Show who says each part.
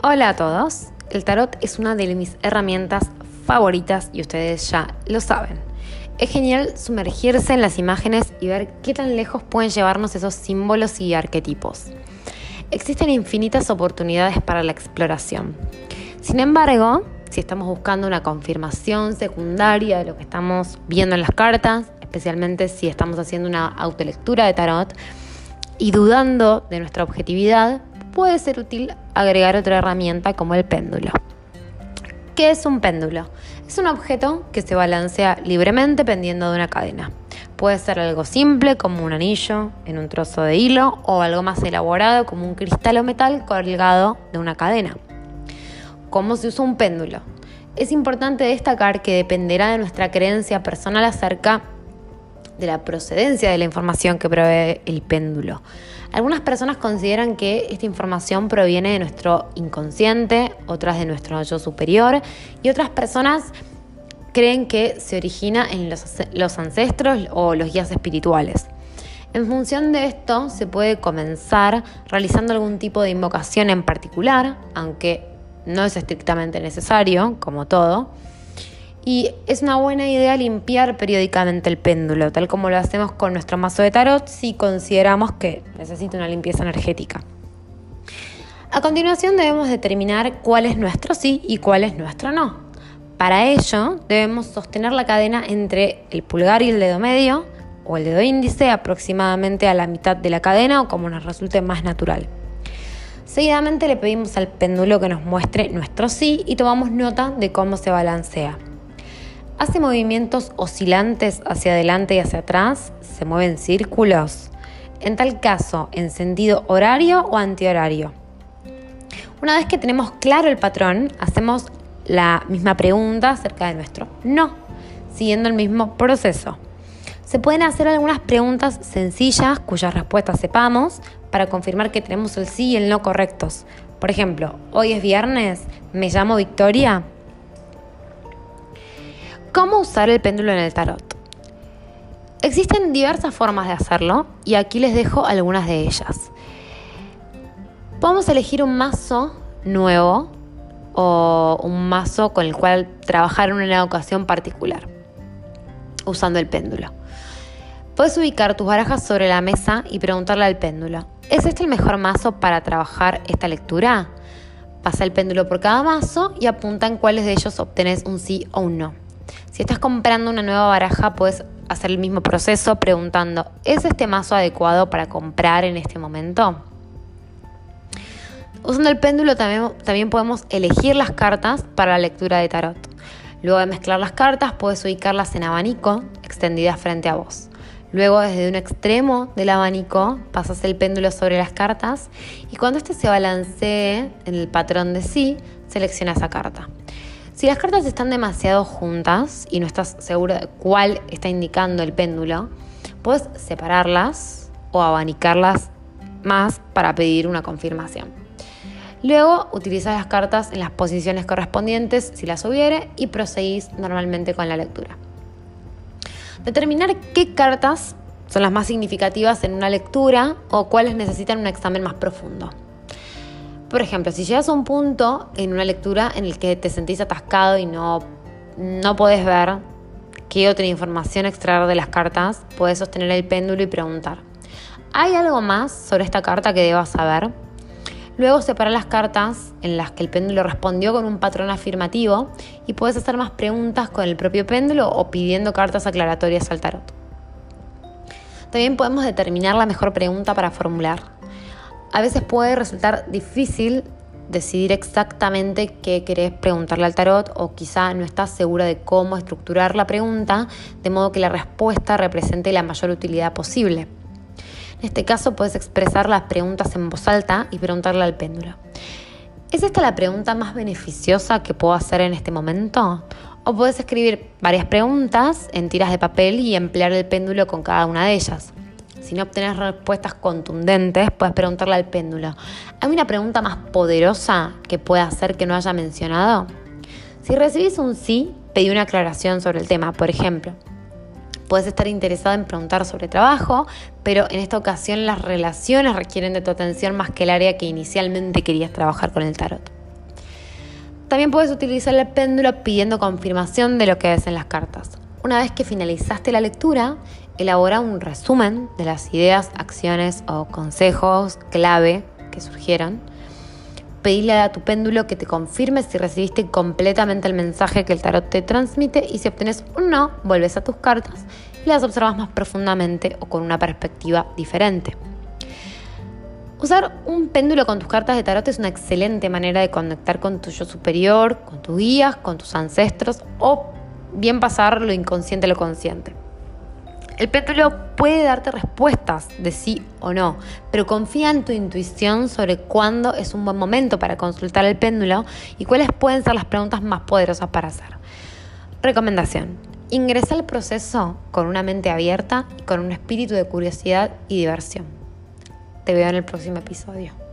Speaker 1: Hola a todos. El tarot es una de mis herramientas favoritas y ustedes ya lo saben. Es genial sumergirse en las imágenes y ver qué tan lejos pueden llevarnos esos símbolos y arquetipos. Existen infinitas oportunidades para la exploración. Sin embargo, si estamos buscando una confirmación secundaria de lo que estamos viendo en las cartas, especialmente si estamos haciendo una autolectura de tarot y dudando de nuestra objetividad, puede ser útil agregar otra herramienta como el péndulo. ¿Qué es un péndulo? Es un objeto que se balancea libremente pendiendo de una cadena. Puede ser algo simple como un anillo en un trozo de hilo o algo más elaborado como un cristal o metal colgado de una cadena. ¿Cómo se usa un péndulo? Es importante destacar que dependerá de nuestra creencia personal acerca de la procedencia de la información que provee el péndulo. Algunas personas consideran que esta información proviene de nuestro inconsciente, otras de nuestro yo superior y otras personas creen que se origina en los, ancestros o los guías espirituales. En función de esto se puede comenzar realizando algún tipo de invocación en particular, aunque no es estrictamente necesario, como todo. Y es una buena idea limpiar periódicamente el péndulo, tal como lo hacemos con nuestro mazo de tarot si consideramos que necesita una limpieza energética. A continuación debemos determinar cuál es nuestro sí y cuál es nuestro no. Para ello debemos sostener la cadena entre el pulgar y el dedo medio o el dedo índice aproximadamente a la mitad de la cadena o como nos resulte más natural. Seguidamente le pedimos al péndulo que nos muestre nuestro sí y tomamos nota de cómo se balancea. Hace movimientos oscilantes hacia adelante y hacia atrás, se mueven círculos. En tal caso, en sentido horario o antihorario. Una vez que tenemos claro el patrón, hacemos la misma pregunta acerca de nuestro no, siguiendo el mismo proceso. Se pueden hacer algunas preguntas sencillas cuyas respuestas sepamos para confirmar que tenemos el sí y el no correctos. Por ejemplo, hoy es viernes, me llamo Victoria. ¿Cómo usar el péndulo en el tarot? Existen diversas formas de hacerlo y aquí les dejo algunas de ellas. Podemos elegir un mazo nuevo o un mazo con el cual trabajar en una ocasión particular, usando el péndulo. Puedes ubicar tus barajas sobre la mesa y preguntarle al péndulo, ¿es este el mejor mazo para trabajar esta lectura? Pasa el péndulo por cada mazo y apunta en cuáles de ellos obtenés un sí o un no. Si estás comprando una nueva baraja, puedes hacer el mismo proceso preguntando, ¿es este mazo adecuado para comprar en este momento? Usando el péndulo también, también podemos elegir las cartas para la lectura de tarot. Luego de mezclar las cartas, puedes ubicarlas en abanico, extendidas frente a vos. Luego, desde un extremo del abanico, pasas el péndulo sobre las cartas y cuando este se balancee en el patrón de sí, selecciona esa carta. Si las cartas están demasiado juntas y no estás seguro de cuál está indicando el péndulo, puedes separarlas o abanicarlas más para pedir una confirmación. Luego utilizas las cartas en las posiciones correspondientes si las hubiere y proseguís normalmente con la lectura. Determinar qué cartas son las más significativas en una lectura o cuáles necesitan un examen más profundo. Por ejemplo, si llegas a un punto en una lectura en el que te sentís atascado y no, no podés ver qué otra información extraer de las cartas, puedes sostener el péndulo y preguntar, ¿hay algo más sobre esta carta que debas saber? Luego separa las cartas en las que el péndulo respondió con un patrón afirmativo y puedes hacer más preguntas con el propio péndulo o pidiendo cartas aclaratorias al tarot. También podemos determinar la mejor pregunta para formular. A veces puede resultar difícil decidir exactamente qué querés preguntarle al tarot o quizá no estás segura de cómo estructurar la pregunta de modo que la respuesta represente la mayor utilidad posible. En este caso puedes expresar las preguntas en voz alta y preguntarle al péndulo. ¿Es esta la pregunta más beneficiosa que puedo hacer en este momento? O puedes escribir varias preguntas en tiras de papel y emplear el péndulo con cada una de ellas. Si no obtenés respuestas contundentes, puedes preguntarle al péndulo. ¿Hay una pregunta más poderosa que pueda hacer que no haya mencionado? Si recibís un sí, pedí una aclaración sobre el tema. Por ejemplo, puedes estar interesado en preguntar sobre trabajo, pero en esta ocasión las relaciones requieren de tu atención más que el área que inicialmente querías trabajar con el tarot. También puedes utilizar el péndulo pidiendo confirmación de lo que ves en las cartas. Una vez que finalizaste la lectura, elabora un resumen de las ideas, acciones o consejos clave que surgieron. Pedile a tu péndulo que te confirme si recibiste completamente el mensaje que el tarot te transmite y si obtenés un no, vuelves a tus cartas y las observas más profundamente o con una perspectiva diferente. Usar un péndulo con tus cartas de tarot es una excelente manera de conectar con tu yo superior, con tus guías, con tus ancestros o bien pasar lo inconsciente a lo consciente. El péndulo puede darte respuestas de sí o no, pero confía en tu intuición sobre cuándo es un buen momento para consultar el péndulo y cuáles pueden ser las preguntas más poderosas para hacer. Recomendación. Ingresa al proceso con una mente abierta y con un espíritu de curiosidad y diversión. Te veo en el próximo episodio.